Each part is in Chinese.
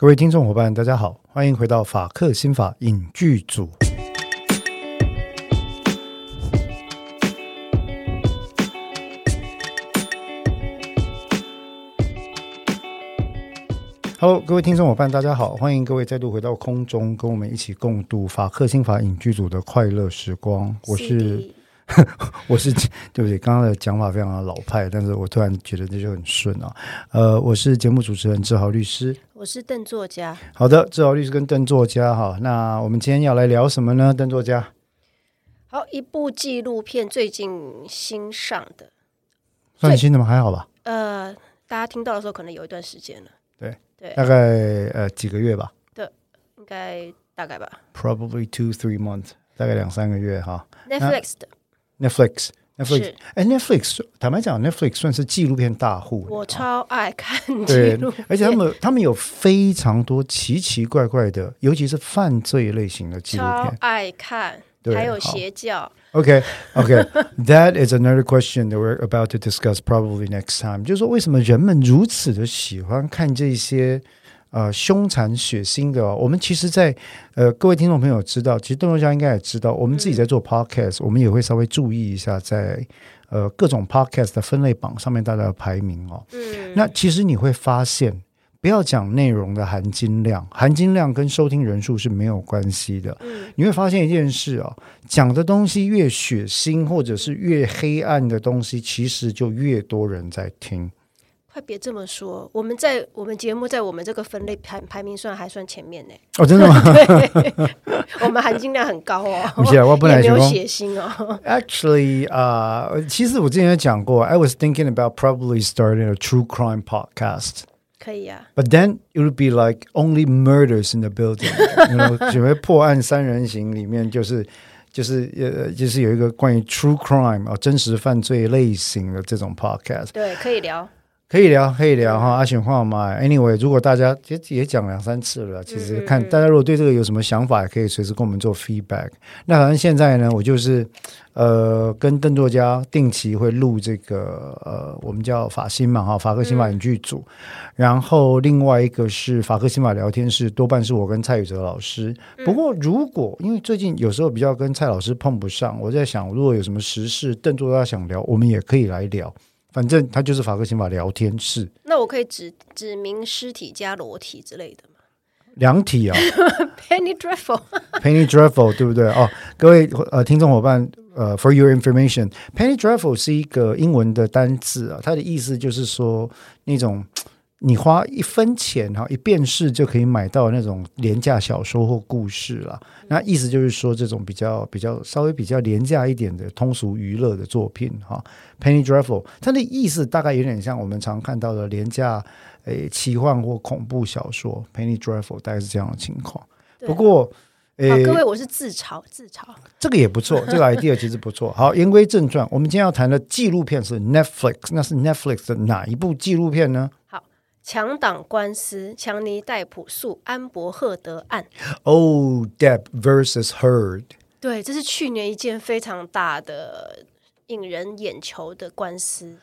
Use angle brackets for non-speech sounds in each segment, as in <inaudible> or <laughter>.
各位听众伙伴，大家好，欢迎回到法克心法影剧组。Hello，各位听众伙伴，大家好，欢迎各位再度回到空中，跟我们一起共度法克心法影剧组的快乐时光。我是。<laughs> 我是对不对？刚刚的讲法非常的老派，但是我突然觉得这就很顺啊。呃，我是节目主持人志豪律师，我是邓作家。好的，志豪律师跟邓作家哈，那我们今天要来聊什么呢？邓作家，好，一部纪录片最近新上的，算新的吗？还好吧。呃，大家听到的时候可能有一段时间了。对对，大概呃几个月吧。对，应该大概吧。Probably two three months，大概两三个月哈。Netflix 的。Netflix，Netflix，哎，Netflix，坦白讲，Netflix 算是纪录片大户。我超爱看纪录片，而且他们他们有非常多奇奇怪怪的，尤其是犯罪类型的纪录片，超爱看，还有邪教。OK，OK，That is another question that we're about to discuss probably next time。就是说，为什么人们如此的喜欢看这些？呃，凶残血腥的，哦，我们其实在，在呃，各位听众朋友知道，其实邓作家应该也知道，我们自己在做 podcast，、嗯、我们也会稍微注意一下在，在呃各种 podcast 的分类榜上面大家的排名哦。嗯，那其实你会发现，不要讲内容的含金量，含金量跟收听人数是没有关系的。嗯，你会发现一件事哦，讲的东西越血腥或者是越黑暗的东西，其实就越多人在听。别这么说，我们在我们节目在我们这个分类排排名算还算前面呢。哦，真的吗？对，我们含金量很高哦。不是，我本来没有血腥哦。Actually，啊、uh，其实我之前有讲过，I was thinking about probably starting a true crime podcast。可以啊。But then it would be like only murders in the building。然后准备破案三人行里面就是就是呃就是有一个关于 true crime 啊真实犯罪类型的这种 podcast。对，可以聊。可以聊，可以聊哈，阿选话嘛。Anyway，如果大家也也讲两三次了，其实看大家如果对这个有什么想法，也可以随时跟我们做 feedback。那反正现在呢，我就是呃跟邓作家定期会录这个呃我们叫法新嘛哈，法克新法影剧组。然后另外一个是法克新法聊天室，多半是我跟蔡宇哲老师。不过如果因为最近有时候比较跟蔡老师碰不上，我在想如果有什么时事邓作家想聊，我们也可以来聊。反正它就是法克刑法聊天室。那我可以指指明尸体加裸体之类的吗？两体啊，<laughs> Penny Dreadful，Penny <laughs> Dreadful，对不对？哦，各位呃听众伙伴，呃，For your information，Penny Dreadful 是一个英文的单字啊，它的意思就是说那种。你花一分钱哈，一便士就可以买到那种廉价小说或故事了。那意思就是说，这种比较比较稍微比较廉价一点的通俗娱乐的作品哈，Penny Dreadful，它的意思大概有点像我们常看到的廉价诶奇幻或恐怖小说，Penny Dreadful 大概是这样的情况。不过诶，各位，我是自嘲自嘲，这个也不错，<laughs> 这个 idea 其实不错。好，言归正传，我们今天要谈的纪录片是 Netflix，那是 Netflix 的哪一部纪录片呢？强党官司，强尼戴普诉安伯赫德案。Oh, Depp versus Heard。对，这是去年一件非常大的、引人眼球的官司。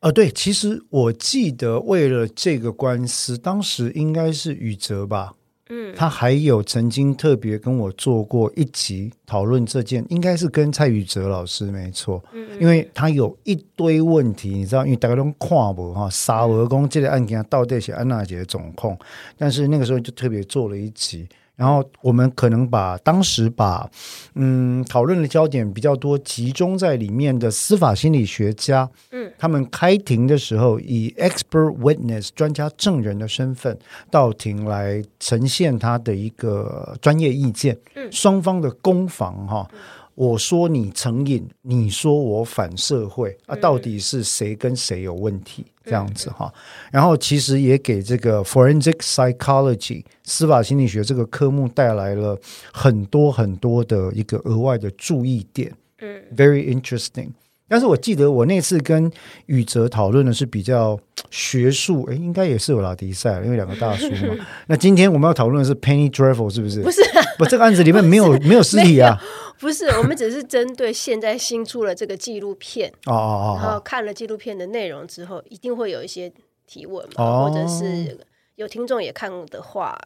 呃，对，其实我记得为了这个官司，当时应该是宇哲吧。嗯，他还有曾经特别跟我做过一集讨论这件，应该是跟蔡宇哲老师没错，嗯，因为他有一堆问题，你知道，因为大家都看不哈，沙俄公这个案件到底是安娜姐的总控，但是那个时候就特别做了一集。然后我们可能把当时把嗯讨论的焦点比较多集中在里面的司法心理学家，嗯，他们开庭的时候以 expert witness 专家证人的身份到庭来呈现他的一个专业意见，嗯，双方的攻防哈。我说你成瘾，你说我反社会啊，到底是谁跟谁有问题？这样子哈，然后其实也给这个 forensic psychology 司法心理学这个科目带来了很多很多的一个额外的注意点，嗯，very interesting。但是我记得我那次跟宇哲讨论的是比较学术，哎，应该也是有拉迪赛，因为两个大叔嘛。<laughs> 那今天我们要讨论的是 Penny Dreadful 是不是？不是，不，这个案子里面没有没有尸体啊。<laughs> 不是，我们只是针对现在新出了这个纪录片哦哦哦，然后看了纪录片的内容之后，一定会有一些提问嘛，或者是有听众也看的话。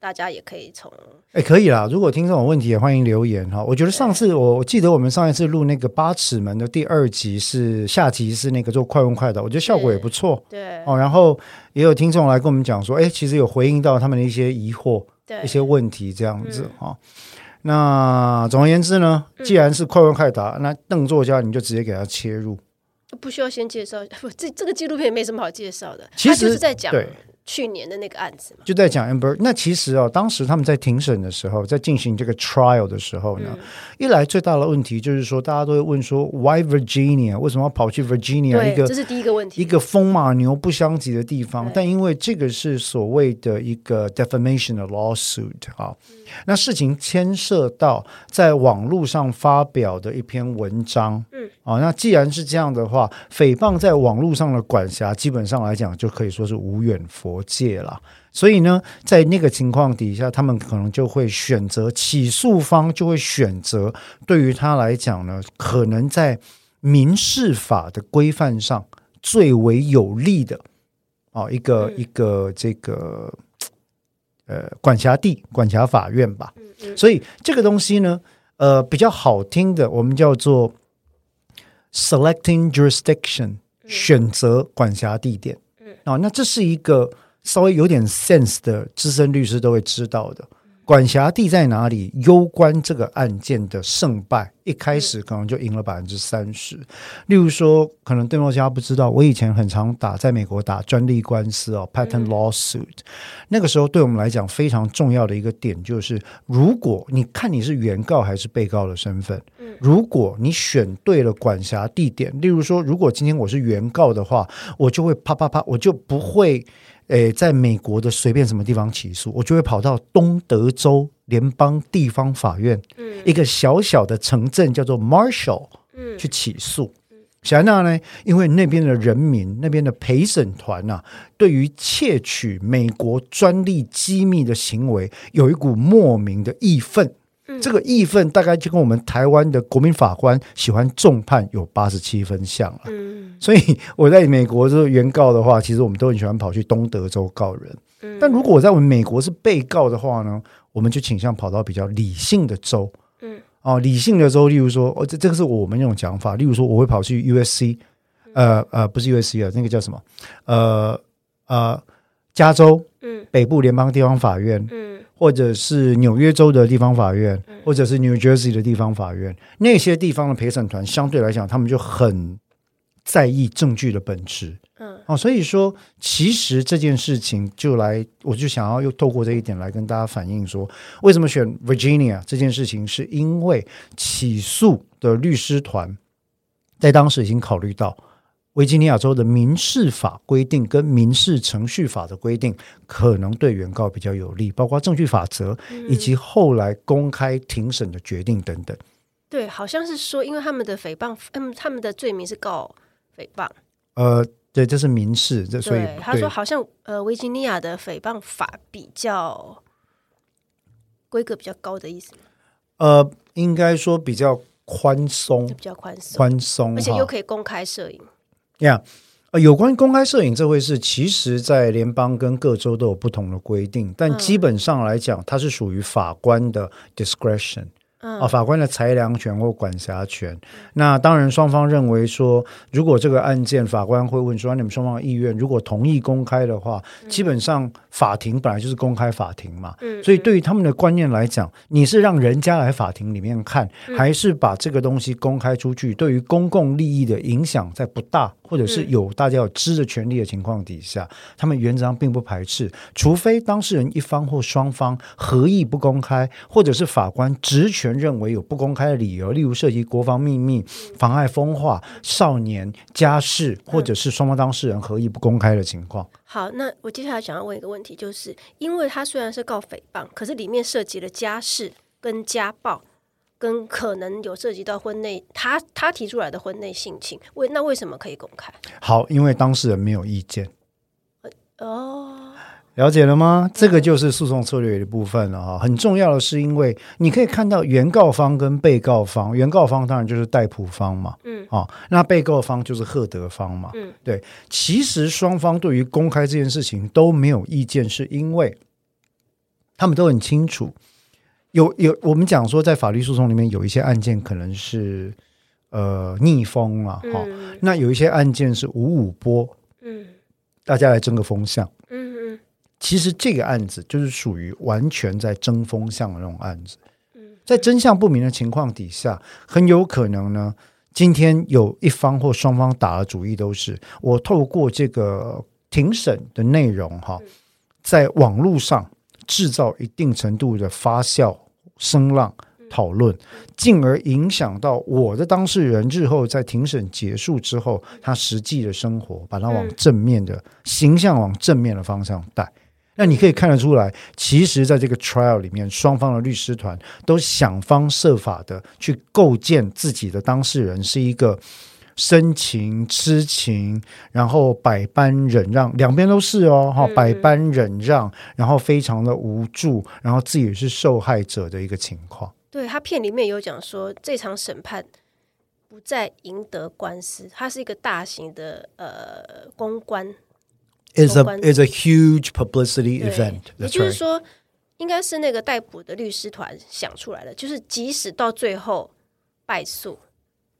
大家也可以从哎，可以啦。如果听众有问题，也欢迎留言哈。我觉得上次我我记得我们上一次录那个八尺门的第二集是下集是那个做快问快答，我觉得效果也不错。对哦，然后也有听众来跟我们讲说，哎，其实有回应到他们的一些疑惑、一些问题这样子哈、嗯。那总而言之呢，既然是快问快答，嗯、那邓作家你就直接给他切入，不需要先介绍。<laughs> 不，这这个纪录片没什么好介绍的，其实就是在讲对。去年的那个案子就在讲 Amber。那其实哦，当时他们在庭审的时候，在进行这个 trial 的时候呢，嗯、一来最大的问题就是说，大家都会问说，Why Virginia？为什么要跑去 Virginia？一个这是第一个问题，一个风马牛不相及的地方。但因为这个是所谓的一个 defamation 的 lawsuit 啊、嗯，那事情牵涉到在网络上发表的一篇文章，嗯，啊，那既然是这样的话，诽谤在网络上的管辖，基本上来讲就可以说是无远弗界了，所以呢，在那个情况底下，他们可能就会选择起诉方就会选择对于他来讲呢，可能在民事法的规范上最为有利的啊、哦，一个、嗯、一个这个呃管辖地管辖法院吧。所以这个东西呢，呃，比较好听的，我们叫做 selecting jurisdiction，选择管辖地点。啊、哦，那这是一个。稍微有点 sense 的资深律师都会知道的，管辖地在哪里，攸关这个案件的胜败。一开始可能就赢了百分之三十。例如说，可能邓作家不知道，我以前很常打在美国打专利官司哦，patent lawsuit。那个时候对我们来讲非常重要的一个点就是，如果你看你是原告还是被告的身份，如果你选对了管辖地点，例如说，如果今天我是原告的话，我就会啪啪啪，我就不会。诶，在美国的随便什么地方起诉，我就会跑到东德州联邦地方法院，嗯，一个小小的城镇叫做 Marshall，嗯，去起诉。想那呢？因为那边的人民，那边的陪审团呐，对于窃取美国专利机密的行为，有一股莫名的义愤。这个义愤大概就跟我们台湾的国民法官喜欢重判有八十七分像了。嗯，所以我在美国这个原告的话，其实我们都很喜欢跑去东德州告人。嗯，但如果我在我们美国是被告的话呢，我们就倾向跑到比较理性的州。嗯，哦，理性的州，例如说，哦，这这个是我们那种讲法。例如说，我会跑去 USC，呃呃，不是 USC 啊，那个叫什么？呃呃，加州，嗯，北部联邦地方法院，嗯。或者是纽约州的地方法院，或者是 New Jersey 的地方法院，那些地方的陪审团相对来讲，他们就很在意证据的本质。嗯，哦，所以说，其实这件事情就来，我就想要又透过这一点来跟大家反映说，为什么选 Virginia 这件事情，是因为起诉的律师团在当时已经考虑到。维吉尼亚州的民事法规定跟民事程序法的规定可能对原告比较有利，包括证据法则以及后来公开庭审的决定等等。对，好像是说，因为他们的诽谤，嗯，他们的罪名是告诽谤。呃，对，这是民事，这所以他说好像呃，维吉尼亚的诽谤法比较规格比较高的意思。呃，应该说比较宽松，比较宽松，宽松，而且又可以公开摄影。呀、yeah，有关公开摄影这回事，其实，在联邦跟各州都有不同的规定，但基本上来讲，它是属于法官的 discretion。啊，法官的裁量权或管辖权。那当然，双方认为说，如果这个案件法官会问说，你们双方的意愿，如果同意公开的话，基本上法庭本来就是公开法庭嘛。所以对于他们的观念来讲，你是让人家来法庭里面看，还是把这个东西公开出去？对于公共利益的影响在不大，或者是有大家有知的权利的情况底下，他们原则上并不排斥，除非当事人一方或双方合意不公开，或者是法官职权。认为有不公开的理由，例如涉及国防秘密、妨碍风化、少年家事，或者是双方当事人合意不公开的情况。好，那我接下来想要问一个问题，就是因为他虽然是告诽谤，可是里面涉及了家事、跟家暴，跟可能有涉及到婚内他他提出来的婚内性侵，为那为什么可以公开？好，因为当事人没有意见。哦。了解了吗？这个就是诉讼策略的部分了哈。很重要的是，因为你可以看到原告方跟被告方，原告方当然就是戴普方嘛，嗯，啊，那被告方就是赫德方嘛，嗯，对。其实双方对于公开这件事情都没有意见，是因为他们都很清楚。有有，我们讲说，在法律诉讼里面有一些案件可能是呃逆风啊，哈、嗯，那有一些案件是五五波，嗯，大家来争个风向，嗯嗯，其实这个案子就是属于完全在争风向的那种案子，在真相不明的情况底下，很有可能呢，今天有一方或双方打的主意都是我透过这个庭审的内容哈，在网络上。制造一定程度的发酵声浪讨论，进而影响到我的当事人日后在庭审结束之后，他实际的生活，把他往正面的形象往正面的方向带。那你可以看得出来，其实在这个 trial 里面，双方的律师团都想方设法的去构建自己的当事人是一个。深情痴情，然后百般忍让，两边都是哦，哈，百般忍让，然后非常的无助，然后自己是受害者的一个情况。对，他片里面有讲说，这场审判不再赢得官司，它是一个大型的呃公关，is a is a huge publicity event。也就是说，应该是那个逮捕的律师团想出来的，就是即使到最后败诉。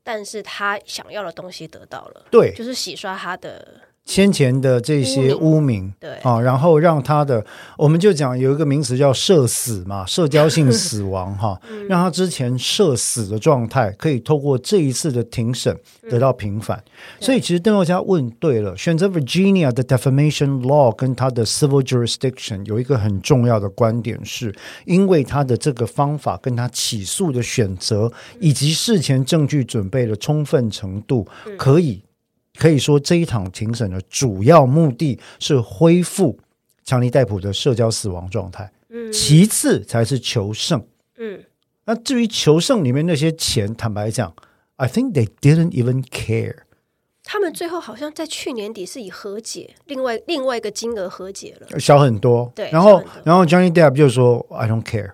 但是他想要的东西得到了，对，就是洗刷他的。先前的这些污名，对。啊，然后让他的，我们就讲有一个名词叫社死嘛，<laughs> 社交性死亡哈，让他之前社死的状态可以透过这一次的庭审得到平反。所以其实邓若佳问对了，选择 Virginia 的 defamation law 跟他的 civil jurisdiction 有一个很重要的观点，是因为他的这个方法跟他起诉的选择以及事前证据准备的充分程度可以。可以说，这一场庭审的主要目的是恢复强尼戴普的社交死亡状态，嗯，其次才是求胜，嗯。那至于求胜里面那些钱，坦白讲，I think they didn't even care。他们最后好像在去年底是以和解，另外另外一个金额和解了，小很多。对，然后然后 Johnny Depp 就说 I don't care，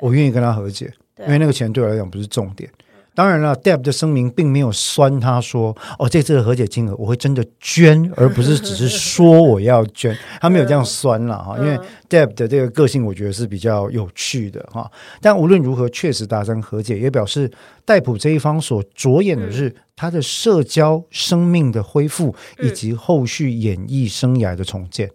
我愿意跟他和解，因为那个钱对我来讲不是重点。当然了，Depp 的声明并没有酸他说：“哦，这次的和解金额我会真的捐，而不是只是说我要捐。<laughs> ”他没有这样酸了哈，因为 Depp 的这个个性我觉得是比较有趣的哈。但无论如何，确实达成和解，也表示戴普这一方所着眼的是他的社交生命的恢复，以及后续演艺生涯的重建。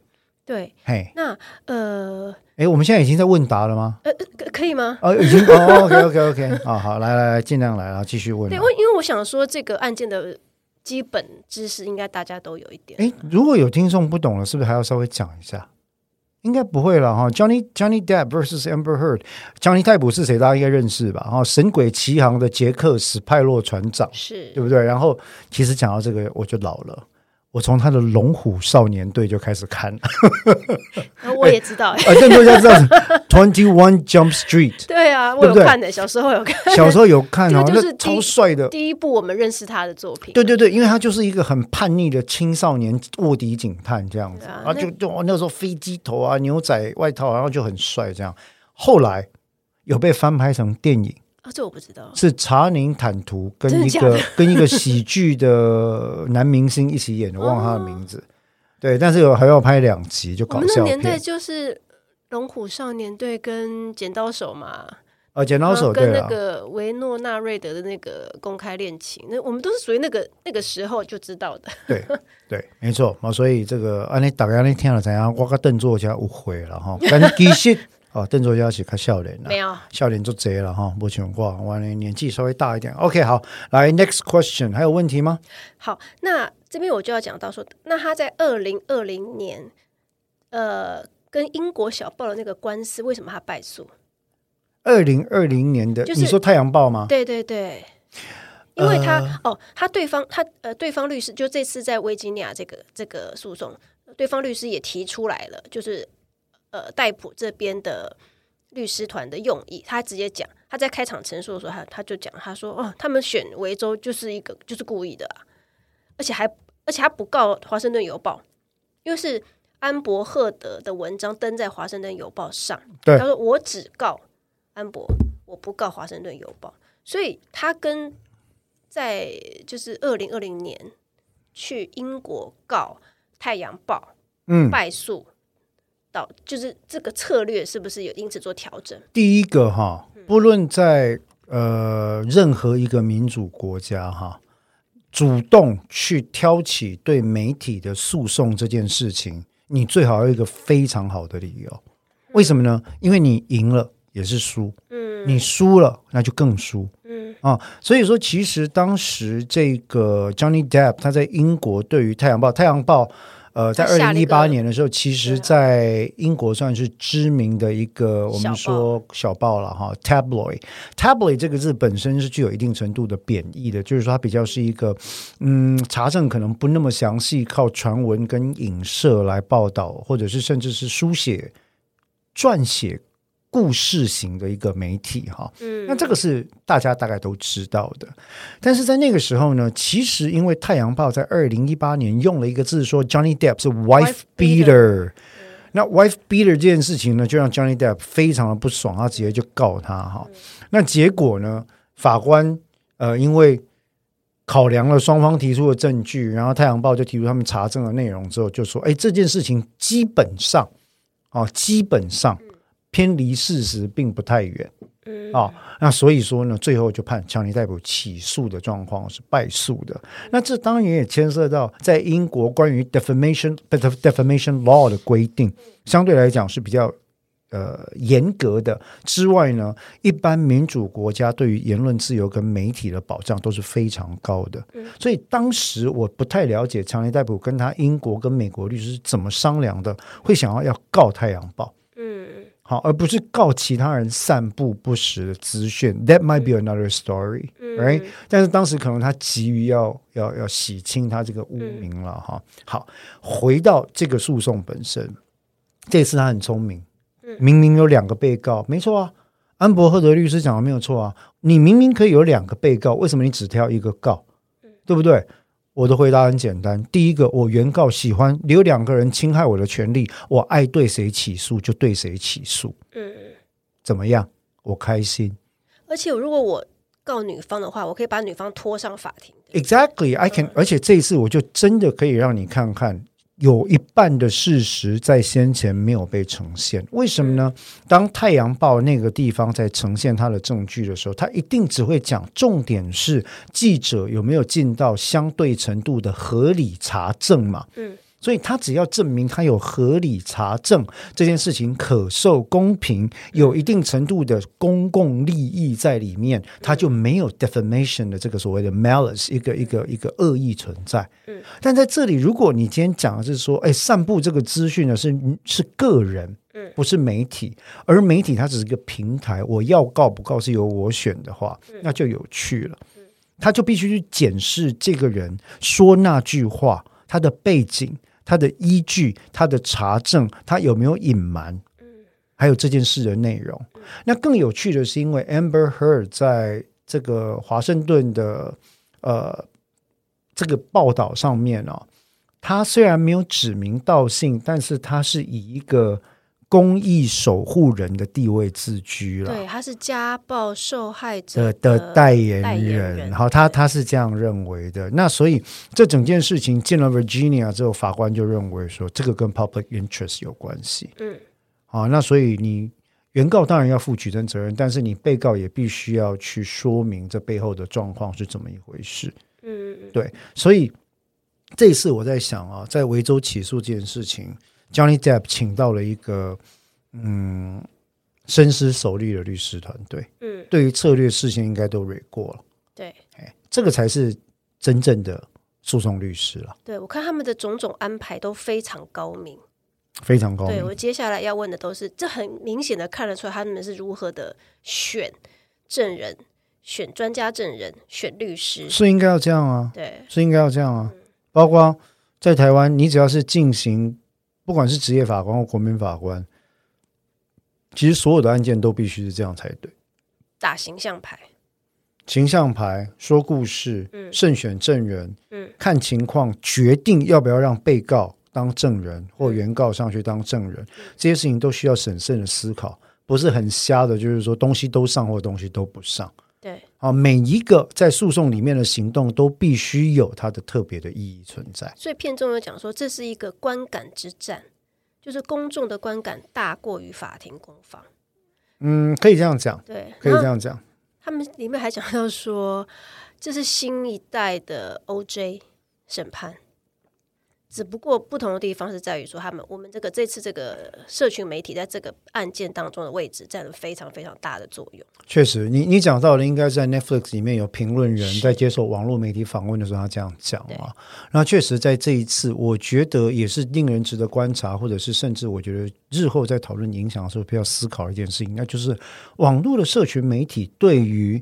对，嘿，那呃。哎，我们现在已经在问答了吗？呃，可以吗？哦，已经哦，OK，OK，OK，啊，<laughs> 好，来来来，尽量来，然后继续问。对，因为因为我想说，这个案件的基本知识应该大家都有一点。哎，如果有听众不懂了，是不是还要稍微讲一下？应该不会了哈。Johnny Johnny Depp versus Amber Heard，Johnny 戴普是谁？大家应该认识吧？哈，神鬼奇航的杰克史派洛船长，是对不对？然后其实讲到这个，我就老了。我从他的《龙虎少年队》就开始看了，<laughs> 我也知道，<laughs> 啊，更多人知道 Twenty One Jump Street，对啊，我有看的，小时候有看，小时候有看就是超帅的，第一部我们认识他的作品，对对对，因为他就是一个很叛逆的青少年卧底警探这样子，啊，就就那时候飞机头啊，牛仔外套，然后就很帅这样，后来有被翻拍成电影。啊、哦，这我不知道。是查宁坦图跟一个 <laughs> 跟一个喜剧的男明星一起演的，忘了他的名字。对，但是有还要拍两集，就搞笑片。我们那年代就是《龙虎少年队》跟《剪刀手》嘛。啊，《剪刀手》跟那个维诺纳瑞德的那个公开恋情，那我们都是属于那个那个时候就知道的。对对，没错啊。所以这个啊，你大概那天了怎样？我跟邓作家误会了哈，但其实。哦，邓作家是看笑脸了，没有笑脸就贼了哈，不情况。我年纪稍微大一点。OK，好，来 Next question，还有问题吗？好，那这边我就要讲到说，那他在二零二零年，呃，跟英国小报的那个官司，为什么他败诉？二零二零年的，就是、你说《太阳报》吗？对对对，因为他、呃、哦，他对方他呃，对方律师就这次在维吉尼亚这个这个诉讼，对方律师也提出来了，就是。呃，戴普这边的律师团的用意，他直接讲，他在开场陈述的时候，他他就讲，他说：“哦，他们选维州就是一个就是故意的啊，而且还而且他不告华盛顿邮报，因为是安伯赫德的文章登在《华盛顿邮报》上。对，他说：“我只告安伯，我不告《华盛顿邮报》。”所以他跟在就是二零二零年去英国告《太阳报》，嗯，败诉到就是这个策略是不是有因此做调整？第一个哈，不论在呃任何一个民主国家哈。主动去挑起对媒体的诉讼这件事情，你最好有一个非常好的理由。为什么呢？因为你赢了也是输，嗯，你输了那就更输，嗯啊。所以说，其实当时这个 Johnny Depp 他在英国对于《太阳报》《太阳报》。呃，在二零一八年的时候，其实，在英国算是知名的一个我们说小报了哈，tabloid。tabloid 这个字本身是具有一定程度的贬义的，就是说它比较是一个嗯，查证可能不那么详细，靠传闻跟影射来报道，或者是甚至是书写、撰写。故事型的一个媒体哈，嗯，那这个是大家大概都知道的。但是在那个时候呢，其实因为《太阳报》在二零一八年用了一个字说 Johnny Depp 是 wife beater，那 wife beater 这件事情呢，就让 Johnny Depp 非常的不爽，他直接就告他哈。那结果呢，法官呃，因为考量了双方提出的证据，然后《太阳报》就提出他们查证的内容之后，就说：哎，这件事情基本上哦，基本上。偏离事实并不太远，嗯啊，那所以说呢，最后就判强尼戴普起诉的状况是败诉的。那这当然也牵涉到在英国关于 defamation defamation law 的规定，相对来讲是比较呃严格的。之外呢，一般民主国家对于言论自由跟媒体的保障都是非常高的。所以当时我不太了解强尼戴普跟他英国跟美国律师怎么商量的，会想要要告《太阳报》。好，而不是告其他人散布不实的资讯。That might be another story, right？、嗯、但是当时可能他急于要要要洗清他这个污名了哈、嗯。好，回到这个诉讼本身，这次他很聪明，明明有两个被告，没错啊。安伯赫德律师讲的没有错啊，你明明可以有两个被告，为什么你只挑一个告？对不对？我的回答很简单：第一个，我原告喜欢有两个人侵害我的权利，我爱对谁起诉就对谁起诉。嗯，怎么样？我开心。而且，如果我告女方的话，我可以把女方拖上法庭。Exactly, I can、嗯。而且这一次，我就真的可以让你看看。有一半的事实在先前没有被呈现，为什么呢？当《太阳报》那个地方在呈现他的证据的时候，他一定只会讲重点是记者有没有尽到相对程度的合理查证嘛。嗯。所以他只要证明他有合理查证这件事情可受公平，有一定程度的公共利益在里面，他就没有 defamation 的这个所谓的 malice 一个一个一个恶意存在。嗯，但在这里，如果你今天讲的是说，哎，散布这个资讯呢是是个人，嗯，不是媒体，而媒体它只是一个平台，我要告不告是由我选的话，那就有趣了。他就必须去检视这个人说那句话他的背景。他的依据，他的查证，他有没有隐瞒？还有这件事的内容。那更有趣的是，因为 Amber Heard 在这个华盛顿的呃这个报道上面哦，他虽然没有指名道姓，但是他是以一个。公益守护人的地位自居了，对，他是家暴受害者的，的代言人，好，他他是这样认为的。那所以这整件事情进了 Virginia 之后，法官就认为说这个跟 public interest 有关系。嗯，好，那所以你原告当然要负举证责任，但是你被告也必须要去说明这背后的状况是怎么一回事。嗯，对，所以这一次我在想啊，在维州起诉这件事情。Johnny Depp 请到了一个嗯深思熟虑的律师团队，嗯，对于策略事先应该都 read 过了，对，哎，这个才是真正的诉讼律师了。对，我看他们的种种安排都非常高明，非常高明。对，我接下来要问的都是，这很明显的看得出来他们是如何的选证人、选专家证人、选律师，是应该要这样啊，对，是应该要这样啊。嗯，包括在台湾，你只要是进行。不管是职业法官或国民法官，其实所有的案件都必须是这样才对。打形象牌，形象牌说故事，嗯，慎选证人，嗯，看情况决定要不要让被告当证人，或原告上去当证人，嗯、这些事情都需要审慎的思考，不是很瞎的，就是说东西都上或东西都不上。对啊，每一个在诉讼里面的行动都必须有它的特别的意义存在。所以片中有讲说，这是一个观感之战，就是公众的观感大过于法庭攻防。嗯，可以这样讲，对，可以这样讲。他们里面还讲到说，这是新一代的 OJ 审判。只不过不同的地方是在于说，他们我们这个这次这个社群媒体在这个案件当中的位置占了非常非常大的作用。确实，你你讲到的应该在 Netflix 里面有评论人在接受网络媒体访问的时候，他这样讲啊。那确实在这一次，我觉得也是令人值得观察，或者是甚至我觉得日后在讨论影响的时候，比较思考一件事情，那就是网络的社群媒体对于。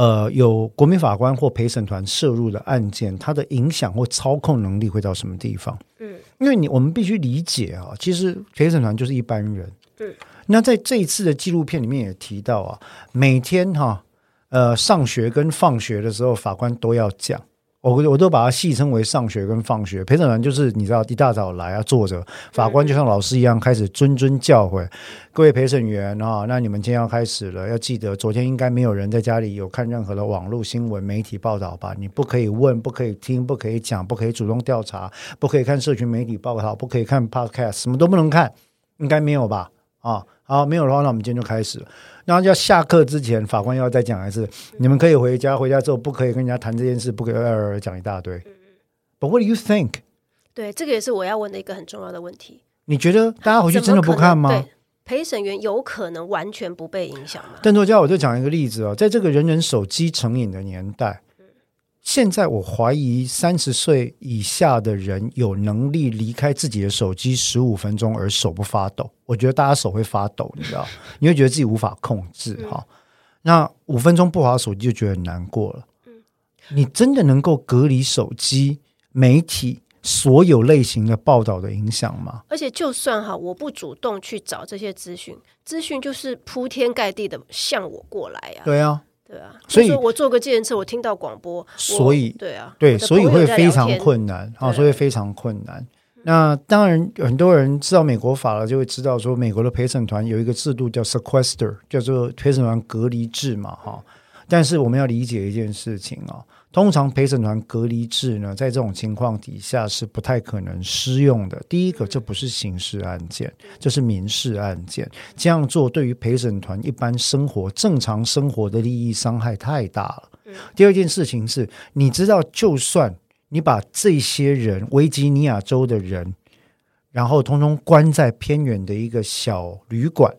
呃，有国民法官或陪审团涉入的案件，它的影响或操控能力会到什么地方？嗯，因为你我们必须理解啊，其实陪审团就是一般人。嗯，那在这一次的纪录片里面也提到啊，每天哈、啊，呃，上学跟放学的时候，法官都要讲。我我都把它戏称为上学跟放学，陪审团就是你知道一大早来啊，坐着，法官就像老师一样开始谆谆教诲各位陪审员啊，那你们今天要开始了，要记得昨天应该没有人在家里有看任何的网络新闻媒体报道吧？你不可以问，不可以听，不可以讲，不可以主动调查，不可以看社群媒体报道，不可以看 podcast，什么都不能看，应该没有吧？啊，好，没有的话，那我们今天就开始了。然后要下课之前，法官要再讲一次，你们可以回家，回家之后不可以跟人家谈这件事，不可以讲一大堆。But what do you think？对，这个也是我要问的一个很重要的问题。你觉得大家回去真的不看吗？对，陪审员有可能完全不被影响吗？邓作家，我就讲一个例子哦，在这个人人手机成瘾的年代。现在我怀疑三十岁以下的人有能力离开自己的手机十五分钟而手不发抖。我觉得大家手会发抖，你知道，<laughs> 你会觉得自己无法控制哈。那五分钟不滑手机就觉得很难过了。你真的能够隔离手机媒体所有类型的报道的影响吗？而且就算哈，我不主动去找这些资讯，资讯就是铺天盖地的向我过来呀。对啊。对啊，所以我坐个计程车，我听到广播，所以对啊，对，所以会非常困难啊，所以非常困难。那当然，很多人知道美国法了，就会知道说，美国的陪审团有一个制度叫 sequester，叫做陪审团隔离制嘛，哈。但是我们要理解一件事情啊。通常陪审团隔离制呢，在这种情况底下是不太可能适用的。第一个，这不是刑事案件，这是民事案件。这样做对于陪审团一般生活、正常生活的利益伤害太大了。第二件事情是，你知道，就算你把这些人，维吉尼亚州的人，然后通通关在偏远的一个小旅馆，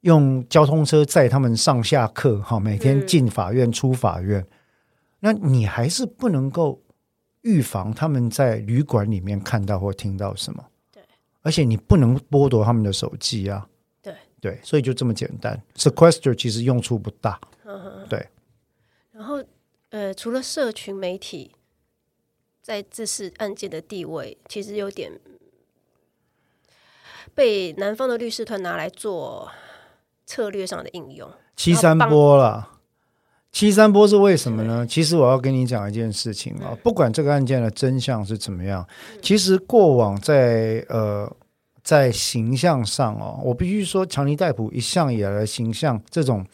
用交通车载他们上下课，哈，每天进法院、出法院。那你还是不能够预防他们在旅馆里面看到或听到什么，对，而且你不能剥夺他们的手机啊，对。对，所以就这么简单。Sequester 其实用处不大，呵呵对。然后呃，除了社群媒体在这次案件的地位，其实有点被南方的律师团拿来做策略上的应用，七三波了。七三波是为什么呢？其实我要跟你讲一件事情啊，不管这个案件的真相是怎么样，其实过往在呃在形象上哦，我必须说，强尼戴普一向以来的形象这种。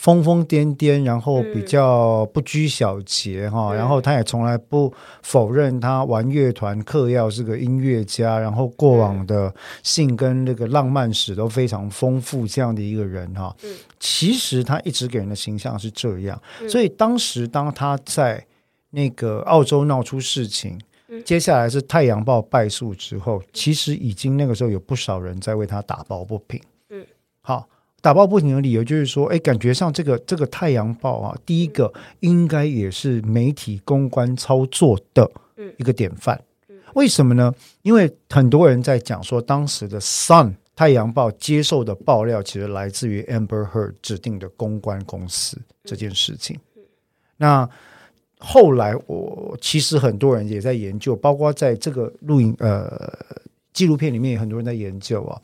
疯疯癫癫，然后比较不拘小节哈，嗯、然后他也从来不否认他玩乐团、嗑药是个音乐家，然后过往的性跟那个浪漫史都非常丰富，这样的一个人哈。嗯、其实他一直给人的形象是这样，嗯、所以当时当他在那个澳洲闹出事情，嗯、接下来是《太阳报》败诉之后，其实已经那个时候有不少人在为他打抱不平。嗯，好。打抱不平的理由就是说，哎，感觉上这个这个《太阳报》啊，第一个应该也是媒体公关操作的一个典范。为什么呢？因为很多人在讲说，当时的《Sun》《太阳报》接受的爆料，其实来自于 Amber Heard 指定的公关公司这件事情。那后来，我其实很多人也在研究，包括在这个录影呃纪录片里面，也很多人在研究啊。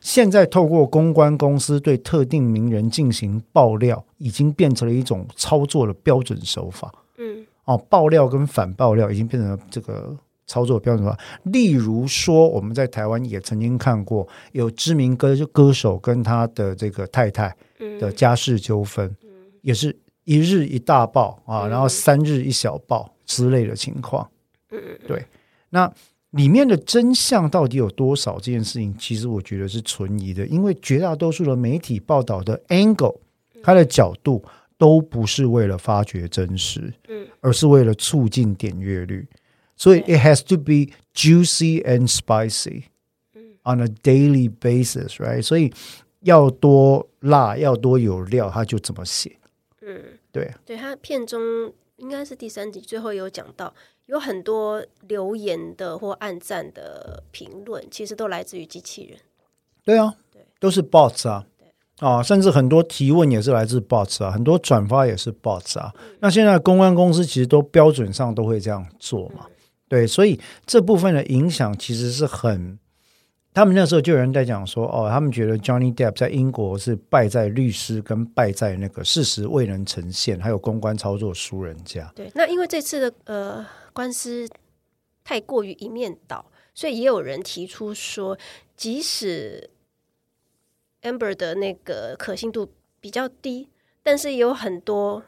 现在透过公关公司对特定名人进行爆料，已经变成了一种操作的标准手法。嗯，哦，爆料跟反爆料已经变成了这个操作标准化。例如说，我们在台湾也曾经看过有知名歌歌手跟他的这个太太的家事纠纷，嗯、也是一日一大爆啊，然后三日一小爆之类的情况。嗯，对，那。里面的真相到底有多少？这件事情其实我觉得是存疑的，因为绝大多数的媒体报道的 angle，它的角度都不是为了发掘真实，嗯，而是为了促进点阅率。所以 it has to be juicy and spicy on a daily basis，right？所以要多辣，要多有料，他就怎么写。嗯，对，对他片中应该是第三集最后有讲到。有很多留言的或暗赞的评论，其实都来自于机器人。对啊，对，都是 bots 啊，对啊，甚至很多提问也是来自 bots 啊，很多转发也是 bots 啊。嗯、那现在公关公司其实都标准上都会这样做嘛，嗯、对，所以这部分的影响其实是很。他们那时候就有人在讲说，哦，他们觉得 Johnny Depp 在英国是败在律师，跟败在那个事实未能呈现，还有公关操作输人家。对，那因为这次的呃官司太过于一面倒，所以也有人提出说，即使 Amber 的那个可信度比较低，但是也有很多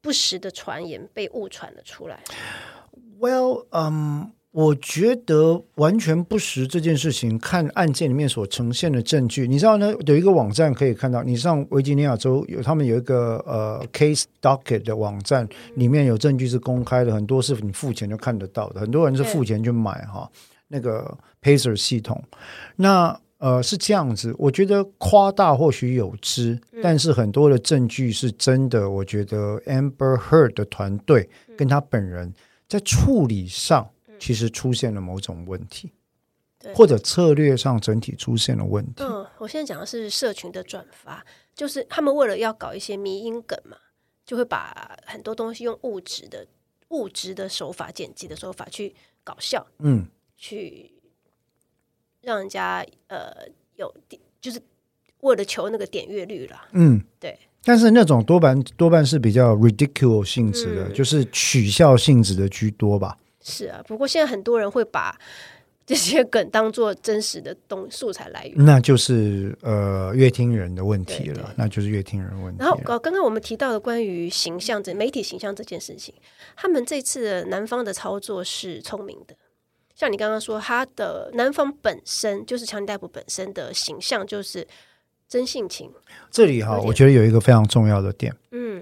不实的传言被误传了出来。Well，um。我觉得完全不实这件事情，看案件里面所呈现的证据，你知道呢？有一个网站可以看到，你上维吉尼亚州有他们有一个呃 case docket 的网站，里面有证据是公开的，很多是你付钱就看得到的，很多人是付钱去买哈那个 Pacer 系统。那呃是这样子，我觉得夸大或许有之，但是很多的证据是真的。我觉得 Amber Heard 的团队跟他本人在处理上。其实出现了某种问题，对或者策略上整体出现了问题。嗯，我现在讲的是社群的转发，就是他们为了要搞一些迷因梗嘛，就会把很多东西用物质的物质的手法、剪辑的手法去搞笑，嗯，去让人家呃有点，就是为了求那个点阅率啦。嗯，对。但是那种多半多半是比较 ridicule 性质的，嗯、就是取笑性质的居多吧。是啊，不过现在很多人会把 <laughs> 这些梗当做真实的东素材来源，那就是呃乐听人的问题了，对对，那就是乐听人问题。然后刚刚我们提到的关于形象这媒体形象这件事情，他们这次的男方的操作是聪明的，像你刚刚说，他的男方本身就是强尼戴普本身的形象就是真性情。这里哈，我觉得有一个非常重要的点，嗯。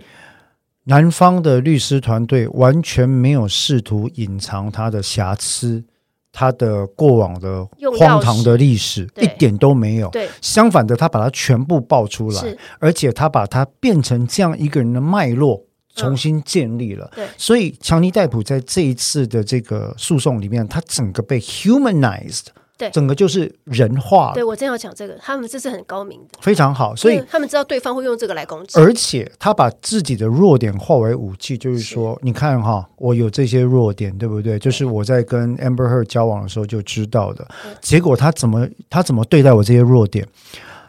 男方的律师团队完全没有试图隐藏他的瑕疵，他的过往的荒唐的历史一点都没有。对，相反的，他把它全部爆出来，而且他把它变成这样一个人的脉络重新建立了。嗯、对，所以强尼戴普在这一次的这个诉讼里面，他整个被 humanized。对，整个就是人化。对，我正要讲这个，他们这是很高明的，非常好。所以他们知道对方会用这个来攻击，而且他把自己的弱点化为武器，就是说，是你看哈，我有这些弱点，对不对？就是我在跟 Amber Heard 交往的时候就知道的。结果他怎么他怎么对待我这些弱点？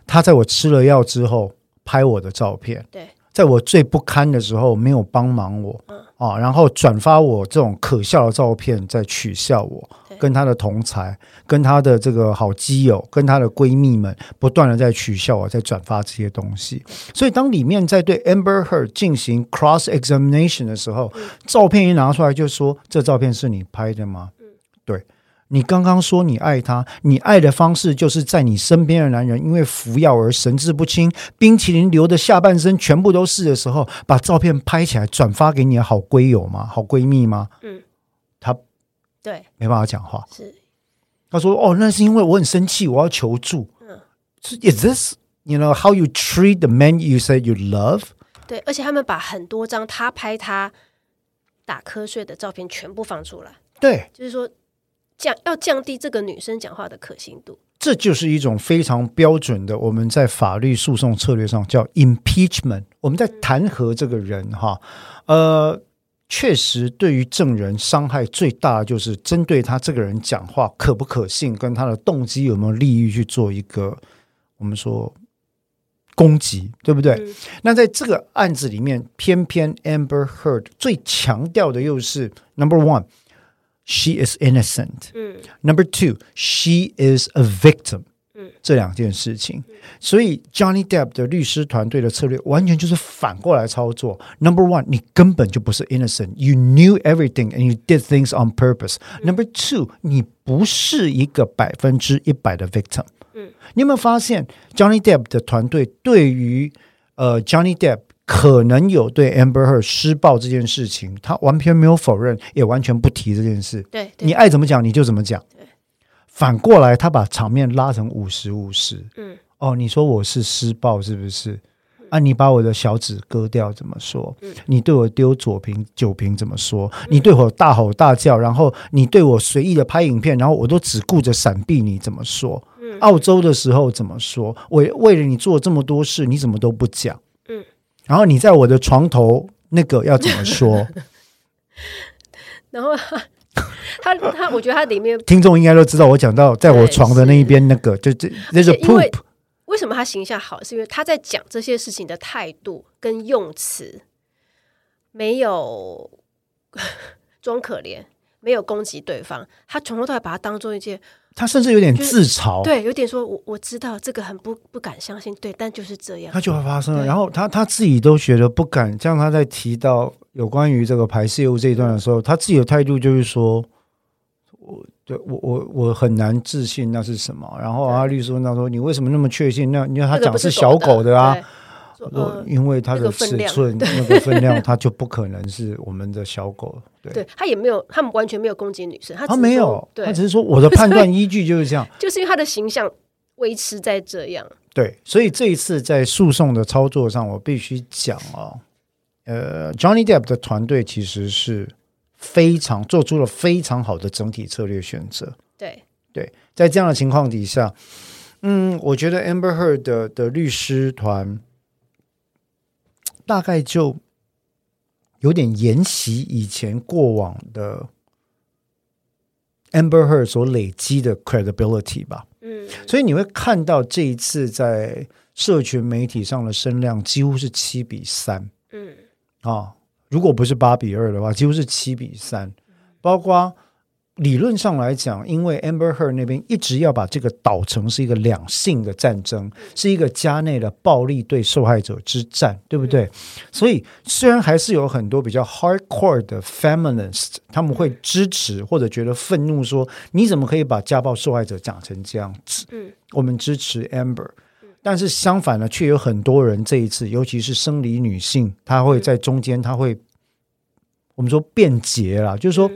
他在我吃了药之后拍我的照片，对，在我最不堪的时候没有帮忙我，嗯啊，然后转发我这种可笑的照片，再取笑我。跟她的同才，跟她的这个好基友，跟她的闺蜜们，不断的在取笑我，在转发这些东西。所以当里面在对 Amber Heard 进行 cross examination 的时候，照片一拿出来就说：“这照片是你拍的吗？”对，你刚刚说你爱他，你爱的方式就是在你身边的男人因为服药而神志不清，冰淇淋流的下半身全部都是的时候，把照片拍起来转发给你的好闺友吗？好闺蜜吗？嗯。他对，没办法讲话。是，他说：“哦，那是因为我很生气，我要求助。”嗯，Is this you know how you treat the man you say you love？对，而且他们把很多张他拍他打瞌睡的照片全部放出来。对，就是说降要降低这个女生讲话的可信度。这就是一种非常标准的，我们在法律诉讼策略上叫 impeachment。我们在弹劾这个人哈，呃。确实，对于证人伤害最大的就是针对他这个人讲话可不可信，跟他的动机有没有利益去做一个我们说攻击，对不对？嗯、那在这个案子里面，偏偏 Amber Heard 最强调的又是 Number One，she is innocent。嗯，Number two，she is a victim。嗯，这两件事情，所以 Johnny Depp 的律师团队的策略完全就是反过来操作。Number one，你根本就不是 innocent，you knew everything and you did things on purpose。Number two，你不是一个百分之一百的 victim。嗯，你有没有发现 Johnny Depp 的团队对于呃 Johnny Depp 可能有对 Amber Heard 施暴这件事情，他完全没有否认，也完全不提这件事。对，你爱怎么讲你就怎么讲。反过来，他把场面拉成五十五十。嗯，哦，你说我是施暴是不是？啊，你把我的小指割掉怎么说？嗯，你对我丢左瓶酒瓶怎么说？嗯，你对我大吼大叫，然后你对我随意的拍影片，然后我都只顾着闪避，你怎么说？嗯，澳洲的时候怎么说？我为了你做这么多事，你怎么都不讲？嗯，然后你在我的床头那个要怎么说？<laughs> 然后。他他，我觉得他里面听众应该都知道，我讲到在我床的那一边那个，就这那是 poop。为什么他形象好？是因为他在讲这些事情的态度跟用词没有 <laughs> 装可怜，没有攻击对方，他从头到尾把它当做一件，他甚至有点自嘲，对，有点说我我知道这个很不不敢相信，对，但就是这样，他就会发生了。然后他他自己都觉得不敢，这样他在提到。有关于这个排泄物这一段的时候，他自己的态度就是说，我对我我我很难置信那是什么。然后啊，律师问他说：“你为什么那么确信？那因为他讲的是小狗的啊，因为它的尺寸那个分量，<laughs> 它就不可能是我们的小狗。”对，他也没有，他们完全没有攻击女生，他没有，他只是说我的 <laughs> 判断依据就是这样，<laughs> 就是因为他的形象维持在这样。对，所以这一次在诉讼的操作上，我必须讲哦。呃，Johnny Depp 的团队其实是非常做出了非常好的整体策略选择。对对，在这样的情况底下，嗯，我觉得 Amber Heard 的的律师团大概就有点沿袭以前过往的 Amber Heard 所累积的 credibility 吧。嗯，所以你会看到这一次在社群媒体上的声量几乎是七比三。嗯。啊、哦，如果不是八比二的话，几乎是七比三。包括理论上来讲，因为 Amber Heard 那边一直要把这个导成是一个两性的战争，是一个家内的暴力对受害者之战，对不对？所以虽然还是有很多比较 hardcore 的 feminist，他们会支持或者觉得愤怒，说你怎么可以把家暴受害者讲成这样子？嗯，我们支持 Amber。但是相反呢，却有很多人这一次，尤其是生理女性，她会在中间，她会我们说辩解啦，就是说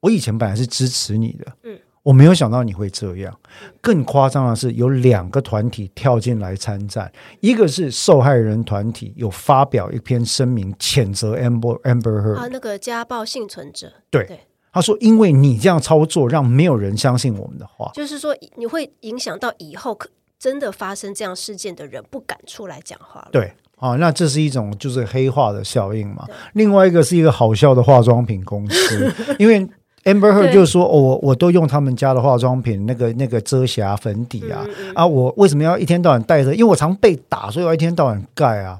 我以前本来是支持你的，嗯，我没有想到你会这样。更夸张的是，有两个团体跳进来参战，一个是受害人团体，有发表一篇声明谴责 Amber Amber Heard 啊，那个家暴幸存者，对，对他说，因为你这样操作，让没有人相信我们的话，就是说你会影响到以后可。真的发生这样事件的人不敢出来讲话了。对，啊，那这是一种就是黑化的效应嘛。另外一个是一个好笑的化妆品公司，<laughs> 因为 Amber Heard 就是说，哦，我我都用他们家的化妆品，那个那个遮瑕粉底啊，嗯嗯啊，我为什么要一天到晚带着？因为我常被打，所以我一天到晚盖啊。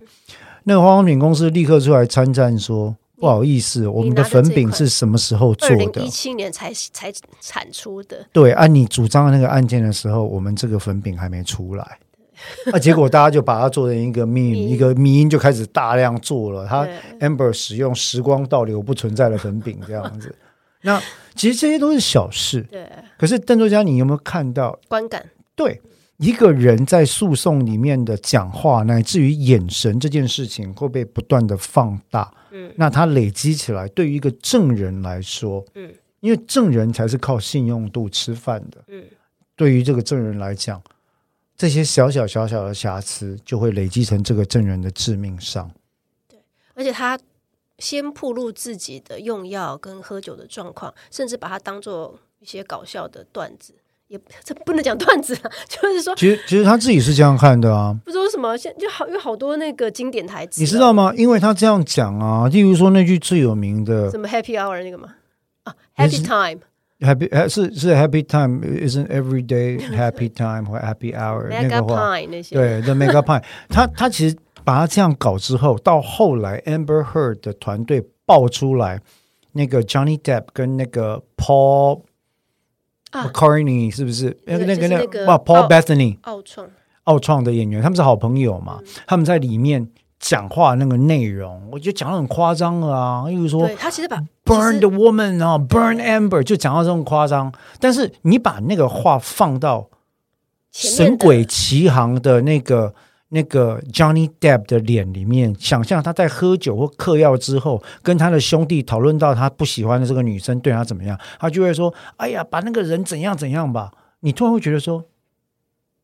那个化妆品公司立刻出来参战说。不好意思，我们的粉饼是什么时候做的？一七年才才产出的。对，按、啊、你主张的那个案件的时候，我们这个粉饼还没出来。啊，结果大家就把它做成一个 meme，一个迷因就开始大量做了。它 Amber 使用时光倒流不存在的粉饼这样子。那其实这些都是小事。对。可是邓作家，你有没有看到观感？对。一个人在诉讼里面的讲话，乃至于眼神这件事情，会被不断的放大。嗯，那他累积起来，对于一个证人来说，嗯，因为证人才是靠信用度吃饭的。嗯，对于这个证人来讲，这些小小小小的瑕疵，就会累积成这个证人的致命伤。对，而且他先暴露自己的用药跟喝酒的状况，甚至把它当做一些搞笑的段子。也这不能讲段子啊，<laughs> 就是说，其实其实他自己是这样看的啊。不知道为什么，现就好有好多那个经典台词，你知道吗？因为他这样讲啊，例如说那句最有名的，什么 Happy Hour 那个吗？啊，Happy Time，Happy 是是 Happy Time，isn't every day Happy Time 或 Happy Hour <laughs> 那个话，那些对 The Mega Pie，他他其实把他这样搞之后，到后来 Amber Heard 的团队爆出来。那个 Johnny Depp 跟那个 Paul McCartney 是不是？那个那个那个哇，Paul Bethany 奥创奥创的演员，他们是好朋友嘛？嗯、他们在里面讲话那个内容，我觉得讲的很夸张啊。例如说，他其实把 Burn the woman 啊，Burn Amber 就讲到这么夸张。但是你把那个话放到《神鬼奇航》的那个。那个 Johnny Depp 的脸里面，想象他在喝酒或嗑药之后，跟他的兄弟讨论到他不喜欢的这个女生对他怎么样，他就会说：“哎呀，把那个人怎样怎样吧。”你突然会觉得说，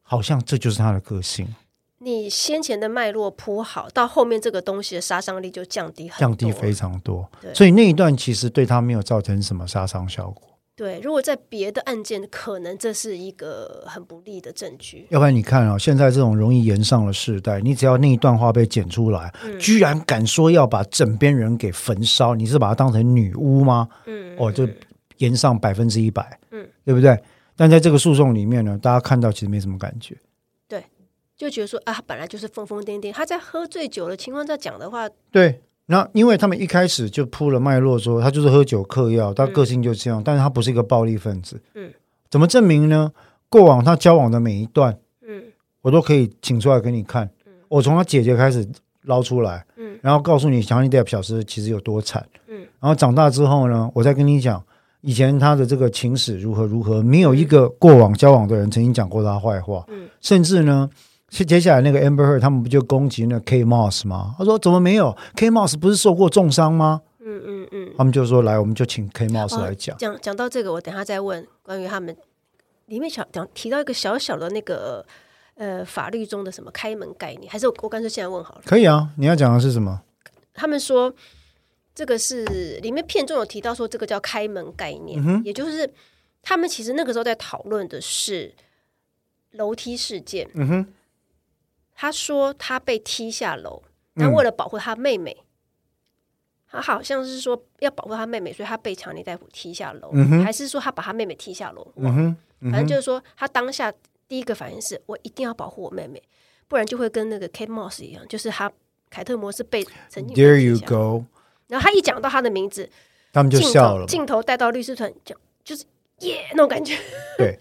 好像这就是他的个性。你先前的脉络铺好，到后面这个东西的杀伤力就降低很多，降低非常多。所以那一段其实对他没有造成什么杀伤效果。对，如果在别的案件，可能这是一个很不利的证据。要不然你看啊、哦，现在这种容易延上的时代，你只要那一段话被剪出来，嗯、居然敢说要把枕边人给焚烧，你是把它当成女巫吗？嗯，哦，就延上百分之一百，嗯，对不对？但在这个诉讼里面呢，大家看到其实没什么感觉，对，就觉得说啊，他本来就是疯疯癫癫，他在喝醉酒的情况下讲的话，对。那因为他们一开始就铺了脉络，说他就是喝酒嗑药，他个性就这样，嗯、但是他不是一个暴力分子。嗯，怎么证明呢？过往他交往的每一段，嗯，我都可以请出来给你看。嗯，我从他姐姐开始捞出来，嗯，然后告诉你强尼戴普小时其实有多惨，嗯，然后长大之后呢，我再跟你讲以前他的这个情史如何如何，没有一个过往交往的人曾经讲过他坏话，嗯，甚至呢。接接下来那个 Amber Heard 他们不就攻击那个 Kate Moss 吗？他说怎么没有 Kate Moss 不是受过重伤吗？嗯嗯嗯，他们就说来，我们就请 Kate Moss 来讲。讲讲到这个，我等下再问关于他们里面小讲提到一个小小的那个呃法律中的什么开门概念，还是我我干脆现在问好了？可以啊，你要讲的是什么？他们说这个是里面片中有提到说这个叫开门概念，嗯、也就是他们其实那个时候在讨论的是楼梯事件。嗯哼。他说他被踢下楼，但为了保护他妹妹，嗯、他好像是说要保护他妹妹，所以他被强尼大夫踢下楼，嗯、哼。还是说他把他妹妹踢下楼？嗯哼嗯、反正就是说他当下第一个反应是我一定要保护我妹妹，不然就会跟那个 Kate Moss 一样，就是他凯特摩斯被曾经 There you go，然后他一讲到他的名字，他们就笑了，镜头带到律师团讲，就是耶、yeah, 那种感觉，对。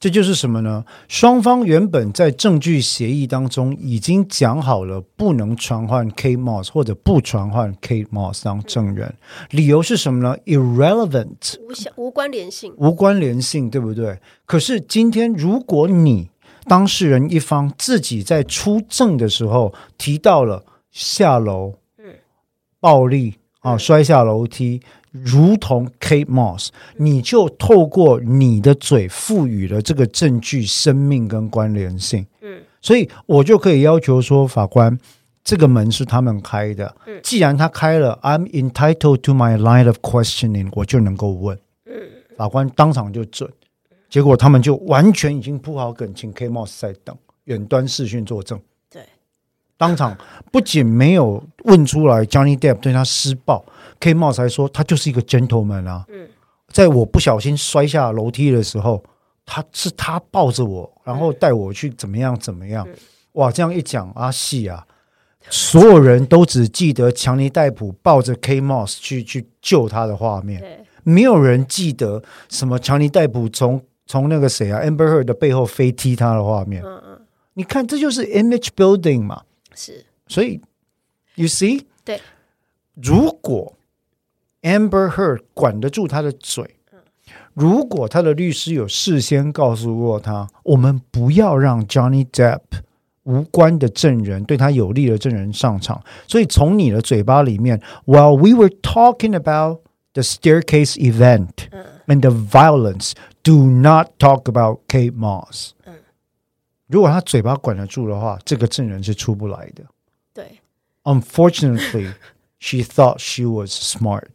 这就是什么呢？双方原本在证据协议当中已经讲好了，不能传唤 Kate Moss 或者不传唤 Kate Moss 当证人。嗯、理由是什么呢？Irrelevant，无相无关联性，无关联性，对不对？可是今天，如果你当事人一方自己在出证的时候提到了下楼、嗯，暴力啊，摔下楼梯。如同 Kate Moss，你就透过你的嘴赋予了这个证据生命跟关联性。嗯，所以我就可以要求说，法官，这个门是他们开的。嗯，既然他开了，I'm entitled to my line of questioning，我就能够问。嗯，法官当场就准。结果他们就完全已经铺好梗，请 Kate Moss 在等，远端视讯作证。对，当场不仅没有问出来 Johnny Depp 对他施暴。Kate Moss 还说他就是一个 gentleman 啊，嗯，在我不小心摔下楼梯的时候，他是他抱着我，然后带我去怎么样怎么样，哇，这样一讲啊，戏啊，所有人都只记得强尼戴普抱着 Kate Moss 去去救他的画面，没有人记得什么强尼戴普从从那个谁啊 Amber Heard 的背后飞踢他的画面，嗯嗯，你看这就是 image building 嘛，是，所以 you see，对，如果 Amber Heard 管得住他的嘴。如果他的律师有事先告诉过他，我们不要让 Johnny Depp 无关的证人对他有利的证人上场，所以从你的嘴巴里面，While we were talking about the staircase event and the violence, do not talk about Kate Moss。如果他嘴巴管得住的话，这个证人是出不来的。对，Unfortunately, she thought she was smart.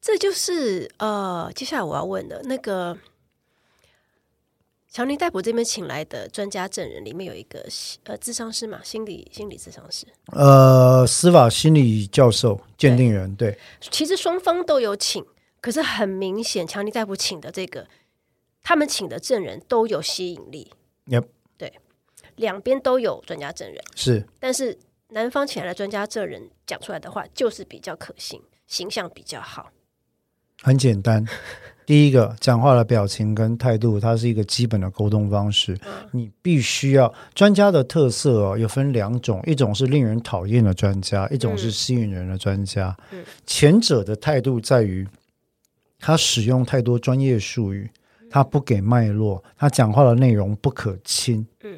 这就是呃，接下来我要问的那个强尼戴普这边请来的专家证人里面有一个呃，智商师嘛，心理心理智商师，呃，司法心理教授鉴定人，对，对，其实双方都有请，可是很明显，强尼戴普请的这个，他们请的证人都有吸引力，Yep. 对，两边都有专家证人，是，但是男方请来的专家证人讲出来的话就是比较可信。形象比较好？很简单。<laughs> 第一个，讲话的表情跟态度，它是一个基本的沟通方式。嗯、你必须要专家的特色哦，有分两种，一种是令人讨厌的专家，一种是吸引人的专家。嗯、前者的态度在于他使用太多专业术语，他不给脉络，他讲话的内容不可亲。嗯、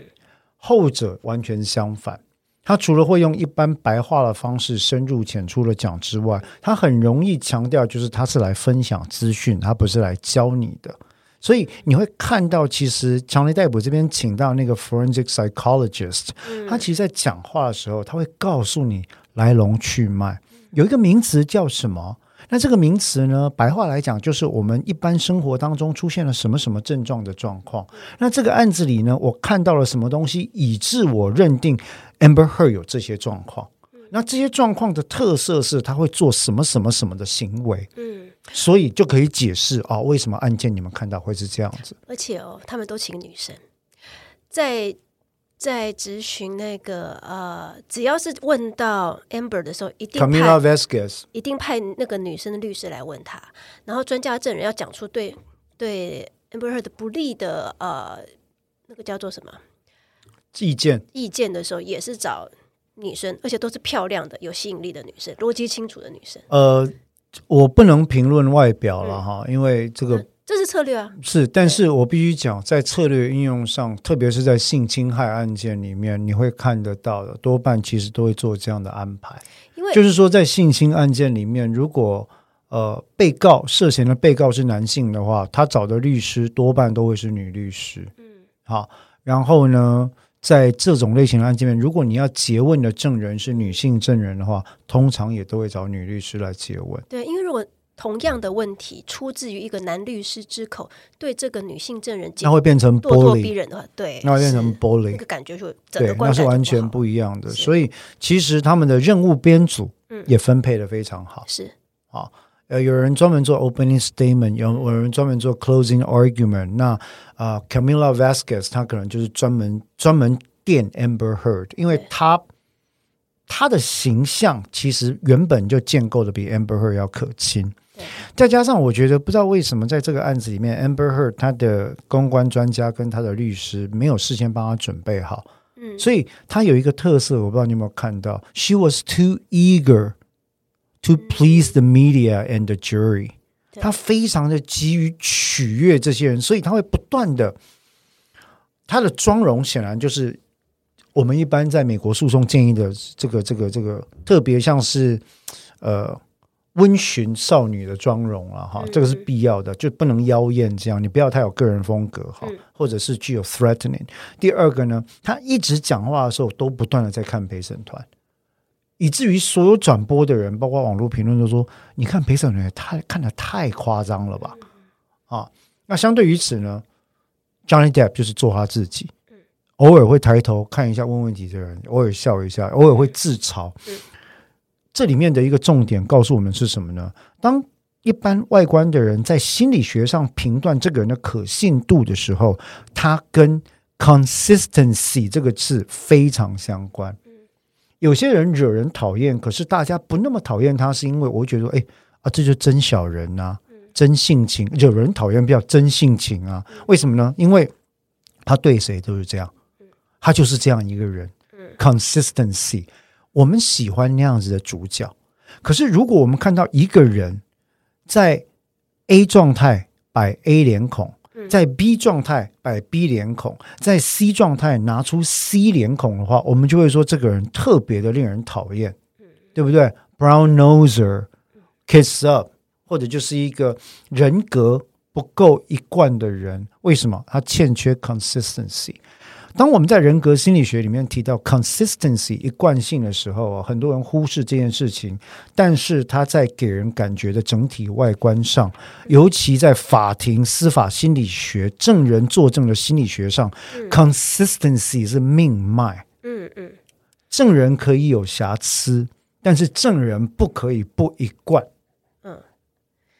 后者完全相反。他除了会用一般白话的方式深入浅出的讲之外，他很容易强调，就是他是来分享资讯，他不是来教你的。所以你会看到，其实强尼戴普这边请到那个 forensic psychologist，他其实在讲话的时候，他会告诉你来龙去脉。有一个名词叫什么？那这个名词呢，白话来讲就是我们一般生活当中出现了什么什么症状的状况。那这个案子里呢，我看到了什么东西，以致我认定 Amber Heard 有这些状况。那这些状况的特色是，他会做什么什么什么的行为。嗯，所以就可以解释啊，为什么案件你们看到会是这样子。而且哦，他们都请女生在。在质询那个呃，只要是问到 Amber 的时候，一定派 Camila Vasquez 一定派那个女生的律师来问他，然后专家证人要讲出对对 Amber Heard 不利的呃那个叫做什么意见意见的时候，也是找女生，而且都是漂亮的、有吸引力的女生，逻辑清楚的女生。呃，我不能评论外表了哈，嗯、因为这个。嗯这是策略啊，是，但是我必须讲，在策略应用上，特别是在性侵害案件里面，你会看得到的，多半其实都会做这样的安排。因为就是说，在性侵案件里面，如果呃被告涉嫌的被告是男性的话，他找的律师多半都会是女律师。嗯，好，然后呢，在这种类型的案件里面，如果你要诘问的证人是女性证人的话，通常也都会找女律师来诘问。对，因为如果同样的问题出自于一个男律师之口，对这个女性证人，那会变成咄咄逼人的话，对，那会变成玻璃，那个感觉就会对，那是完全不一样的。所以其实他们的任务编组也分配的非常好。是啊，呃，有人专门做 opening statement，有有人专门做 closing argument。那啊，Camila Vasquez 他可能就是专门专门电 Amber Heard，因为他。他的形象其实原本就建构的比 Amber Heard 要可亲，对再加上我觉得不知道为什么在这个案子里面，Amber Heard 他的公关专家跟他的律师没有事先帮他准备好，嗯，所以他有一个特色，我不知道你有没有看到，She was too eager to please the media and the jury，他非常的急于取悦这些人，所以他会不断的，他的妆容显然就是。我们一般在美国诉讼建议的这个、这个、这个，特别像是呃温驯少女的妆容了哈，这个是必要的，就不能妖艳这样，你不要太有个人风格哈，或者是具有 threatening。第二个呢，他一直讲话的时候都不断的在看陪审团，以至于所有转播的人，包括网络评论都说：“你看陪审团也太看的太夸张了吧？”啊，那相对于此呢，Johnny Depp 就是做他自己。偶尔会抬头看一下问问题的人，偶尔笑一下，偶尔会自嘲。这里面的一个重点告诉我们是什么呢？当一般外观的人在心理学上评断这个人的可信度的时候，它跟 consistency 这个字非常相关。有些人惹人讨厌，可是大家不那么讨厌他，是因为我觉得，哎啊，这就真小人呐，真性情。惹人讨厌比较真性情啊？为什么呢？因为他对谁都是这样。他就是这样一个人，consistency。我们喜欢那样子的主角。可是，如果我们看到一个人在 A 状态摆 A 脸孔，在 B 状态摆 B 脸孔，在 C 状态拿出 C 脸孔的话，我们就会说这个人特别的令人讨厌，对不对？Brown noser, kiss up，或者就是一个人格不够一贯的人。为什么？他欠缺 consistency。当我们在人格心理学里面提到 consistency 一贯性的时候啊，很多人忽视这件事情，但是它在给人感觉的整体外观上，尤其在法庭司法心理学证人作证的心理学上，嗯，consistency 是命脉。嗯嗯，证人可以有瑕疵，但是证人不可以不一贯。嗯，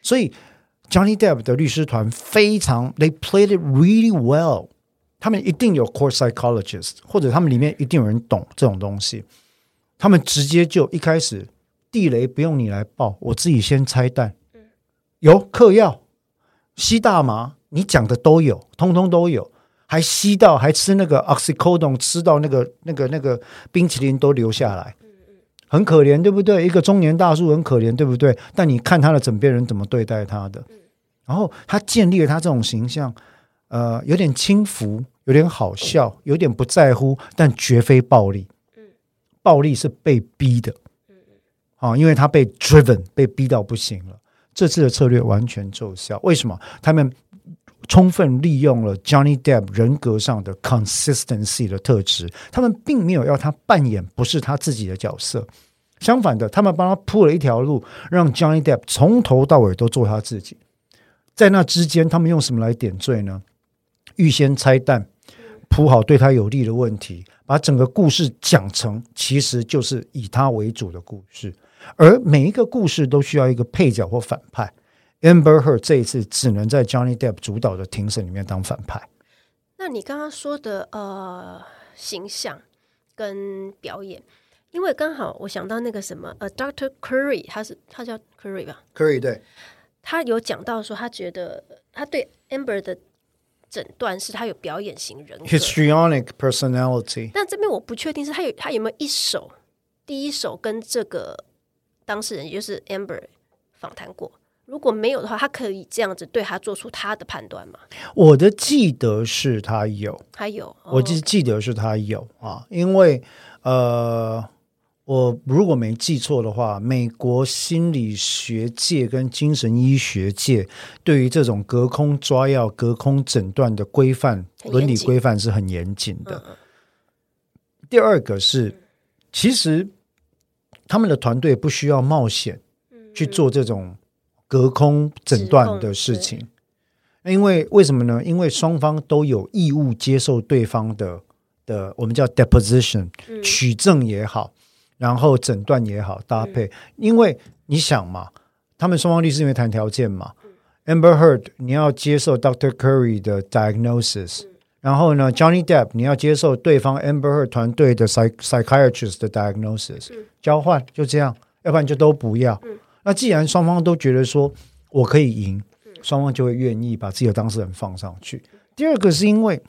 所以 Johnny Depp 的律师团非常，they played it really well。他们一定有 court psychologist，或者他们里面一定有人懂这种东西。他们直接就一开始地雷不用你来爆，我自己先拆弹。有嗑药、吸大麻，你讲的都有，通通都有，还吸到，还吃那个 oxycodone，吃到那个那个那个冰淇淋都流下来，很可怜，对不对？一个中年大叔很可怜，对不对？但你看他的枕边人怎么对待他的，然后他建立了他这种形象，呃，有点轻浮，有点好笑，有点不在乎，但绝非暴力。暴力是被逼的，啊，因为他被 driven，被逼到不行了。这次的策略完全奏效，为什么？他们充分利用了 Johnny Depp 人格上的 consistency 的特质，他们并没有要他扮演不是他自己的角色，相反的，他们帮他铺了一条路，让 Johnny Depp 从头到尾都做他自己。在那之间，他们用什么来点缀呢？预先拆弹，铺好对他有利的问题，把整个故事讲成其实就是以他为主的故事。而每一个故事都需要一个配角或反派，Amber Heard 这一次只能在 Johnny Depp 主导的庭审里面当反派。那你刚刚说的呃形象跟表演，因为刚好我想到那个什么呃，Doctor Curry，他是他叫 Curry 吧？Curry 对，他有讲到说他觉得他对 Amber 的诊断是他有表演型人格 Histrionic personality。但这边我不确定是他有他有没有一手第一手跟这个。当事人也就是 Amber 访谈过，如果没有的话，他可以这样子对他做出他的判断吗？我的记得是他有，他有，哦、我记记得是他有啊，因为呃，我如果没记错的话，美国心理学界跟精神医学界对于这种隔空抓药、隔空诊断的规范、伦理规范是很严谨的。嗯、第二个是，其实。他们的团队不需要冒险去做这种隔空诊断的事情，因为为什么呢？因为双方都有义务接受对方的的，我们叫 deposition 取证也好，然后诊断也好搭配。因为你想嘛，他们双方律师因为谈条件嘛，Amber Heard 你要接受 Dr. Curry 的 diagnosis。然后呢，Johnny Depp，你要接受对方 Amber Heard 团队的 psych psychiatrist 的 diagnosis，嗯、交换就这样，要不然就都不要。嗯、那既然双方都觉得说我可以赢，嗯、双方就会愿意把自己的当事人放上去。嗯、第二个是因为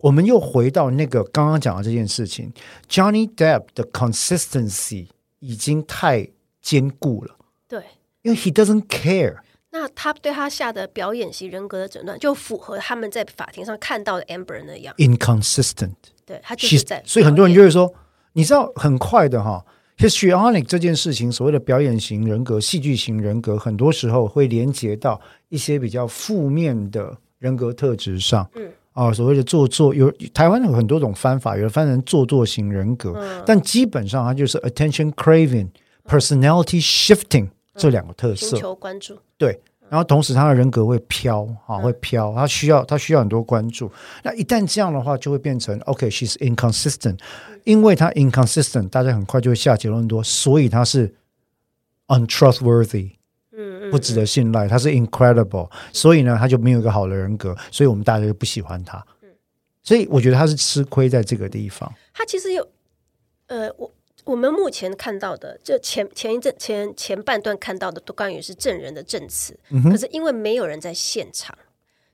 我们又回到那个刚刚讲的这件事情，Johnny Depp 的 consistency 已经太坚固了。对，因为 he doesn't care。那他对他下的表演型人格的诊断，就符合他们在法庭上看到的 Amber 那样 inconsistent。对，他就是在，所以很多人就会说，你知道很快的哈，histrionic 这件事情，所谓的表演型人格、戏剧型人格，很多时候会连接到一些比较负面的人格特质上。嗯，啊，所谓的做作，有台湾有很多种翻法，有的翻成做作型人格，嗯、但基本上它就是 attention craving、personality shifting。这两个特色，求关注，对，然后同时他的人格会飘啊，会飘，他需要他需要很多关注。那一旦这样的话，就会变成 OK，she's inconsistent，因为他 inconsistent，大家很快就会下结论多，所以他是 untrustworthy，嗯，不值得信赖，他是 incredible，所以呢，他就没有一个好的人格，所以我们大家就不喜欢他。所以我觉得他是吃亏在这个地方。他其实有，呃，我。我们目前看到的，就前前一阵前前半段看到的，都关于是证人的证词。嗯、可是因为没有人在现场，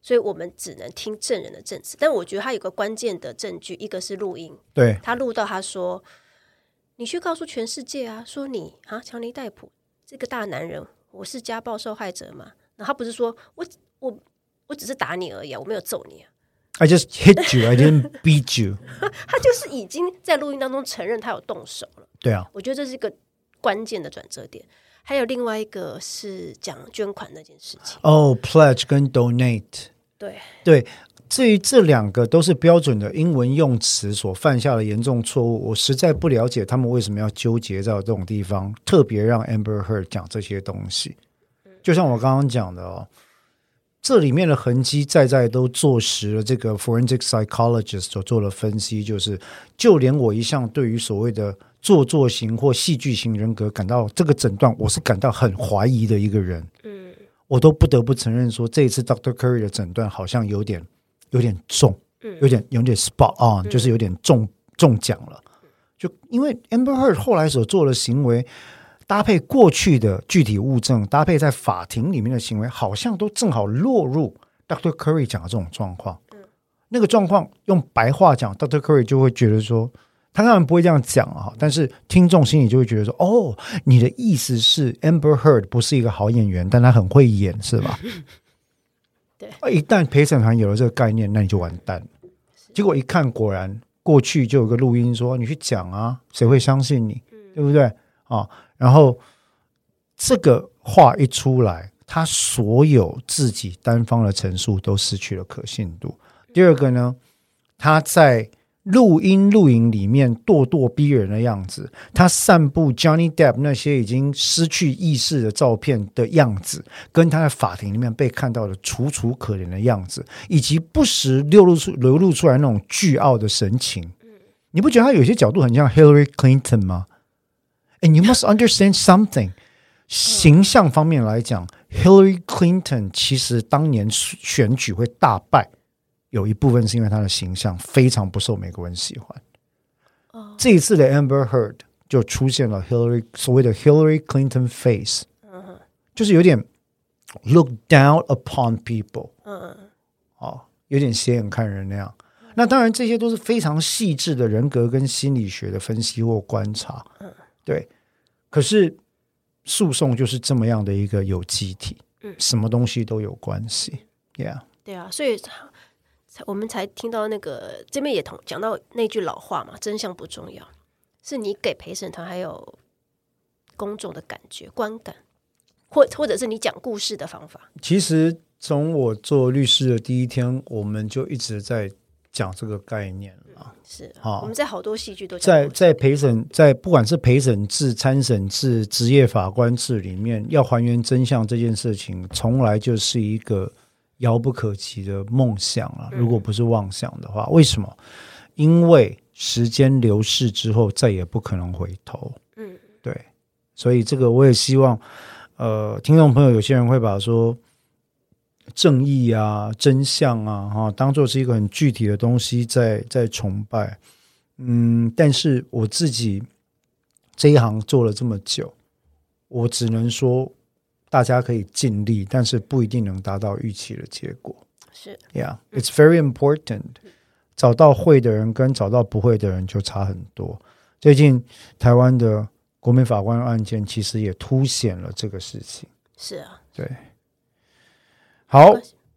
所以我们只能听证人的证词。但我觉得他有个关键的证据，一个是录音，对，他录到他说：“你去告诉全世界啊，说你啊，强尼戴普这个大男人，我是家暴受害者嘛。”那他不是说我我我只是打你而已啊，我没有揍你啊。I just hit you, I didn't beat you。<laughs> 他就是已经在录音当中承认他有动手了。对啊，我觉得这是一个关键的转折点。还有另外一个是讲捐款那件事情。哦、oh，pledge 跟 donate。对对，至于这两个都是标准的英文用词所犯下的严重错误，我实在不了解他们为什么要纠结到这种地方，特别让 Amber Heard 讲这些东西。就像我刚刚讲的哦。这里面的痕迹在在都坐实了这个 forensic psychologist 所做的分析，就是就连我一向对于所谓的做作型或戏剧型人格感到这个诊断，我是感到很怀疑的一个人。嗯，我都不得不承认说，这一次 Doctor Curry 的诊断好像有点有点重，有点有点 spot on，就是有点中中奖了。就因为 Amber Heard 后来所做的行为。搭配过去的具体物证，搭配在法庭里面的行为，好像都正好落入 Dr. Curry 讲的这种状况。嗯，那个状况用白话讲，Dr. Curry 就会觉得说，他当然不会这样讲啊，但是听众心里就会觉得说，哦，你的意思是 Amber Heard 不是一个好演员，但他很会演，是吧？<laughs> 对，一旦陪审团有了这个概念，那你就完蛋。结果一看，果然过去就有个录音说，你去讲啊，谁会相信你？嗯，对不对？啊。然后这个话一出来，他所有自己单方的陈述都失去了可信度。第二个呢，他在录音录影里面咄咄逼人的样子，他散布 Johnny Depp 那些已经失去意识的照片的样子，跟他在法庭里面被看到的楚楚可怜的样子，以及不时流露出流露出来那种倨傲的神情，你不觉得他有些角度很像 Hillary Clinton 吗？And you must understand something。形象方面来讲，Hillary Clinton 其实当年选举会大败，有一部分是因为他的形象非常不受美国人喜欢。这一次的 Amber Heard 就出现了 Hillary 所谓的 Hillary Clinton face，就是有点 look down upon people，哦，有点斜眼看人那样。那当然，这些都是非常细致的人格跟心理学的分析或观察。对，可是诉讼就是这么样的一个有机体，嗯，什么东西都有关系，Yeah，对啊，所以才我们才听到那个这边也同讲到那句老话嘛，真相不重要，是你给陪审团还有公众的感觉观感，或或者是你讲故事的方法。其实从我做律师的第一天，我们就一直在讲这个概念。是好，我们在好多戏剧都在在陪审，在不管是陪审制、参审制、职业法官制里面，要还原真相这件事情，从来就是一个遥不可及的梦想了。如果不是妄想的话，为什么？因为时间流逝之后，再也不可能回头。嗯，对，所以这个我也希望，呃，听众朋友，有些人会把说。正义啊，真相啊，哈，当做是一个很具体的东西在在崇拜，嗯，但是我自己这一行做了这么久，我只能说大家可以尽力，但是不一定能达到预期的结果。是，Yeah，it's very important。找到会的人跟找到不会的人就差很多。最近台湾的国民法官案件其实也凸显了这个事情。是啊，对。好，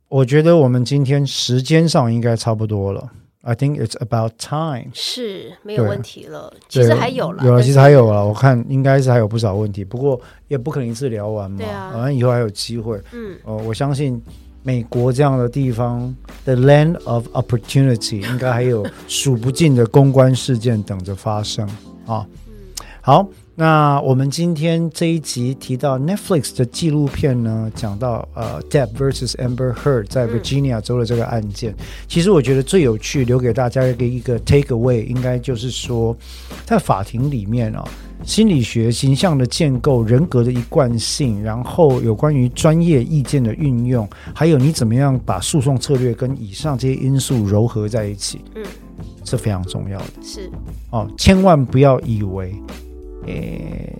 我觉得我们今天时间上应该差不多了。I think it's about time，是没有问题了。其实还有了，有了，其实还有了。我看应该是还有不少问题，不过也不可能一次聊完嘛。反正以后还有机会。嗯，哦，我相信美国这样的地方，the land of opportunity，<laughs> 应该还有数不尽的公关事件等着发生啊。好。那我们今天这一集提到 Netflix 的纪录片呢，讲到呃 Depp versus Amber Heard 在 Virginia 州的这个案件，嗯、其实我觉得最有趣，留给大家一个一个 take away，应该就是说，在法庭里面啊、哦，心理学形象的建构、人格的一贯性，然后有关于专业意见的运用，还有你怎么样把诉讼策略跟以上这些因素糅合在一起，嗯，是非常重要的。是哦，千万不要以为。诶，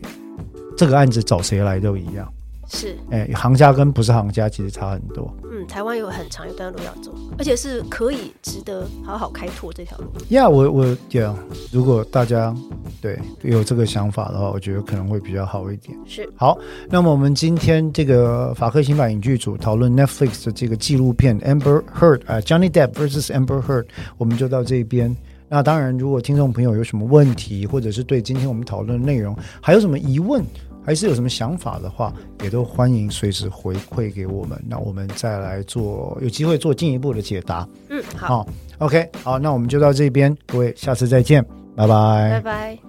这个案子找谁来都一样，是诶，行家跟不是行家其实差很多。嗯，台湾有很长一段路要走，而且是可以值得好好开拓这条路。呀、yeah，我我对，如果大家对有这个想法的话，我觉得可能会比较好一点。是好，那么我们今天这个法克刑法影剧组讨论 Netflix 的这个纪录片 Amber Heard 啊，Johnny Depp versus Amber Heard，我们就到这边。那当然，如果听众朋友有什么问题，或者是对今天我们讨论的内容还有什么疑问，还是有什么想法的话，也都欢迎随时回馈给我们。那我们再来做，有机会做进一步的解答。嗯，好。OK，好，那我们就到这边，各位下次再见，拜拜，拜拜。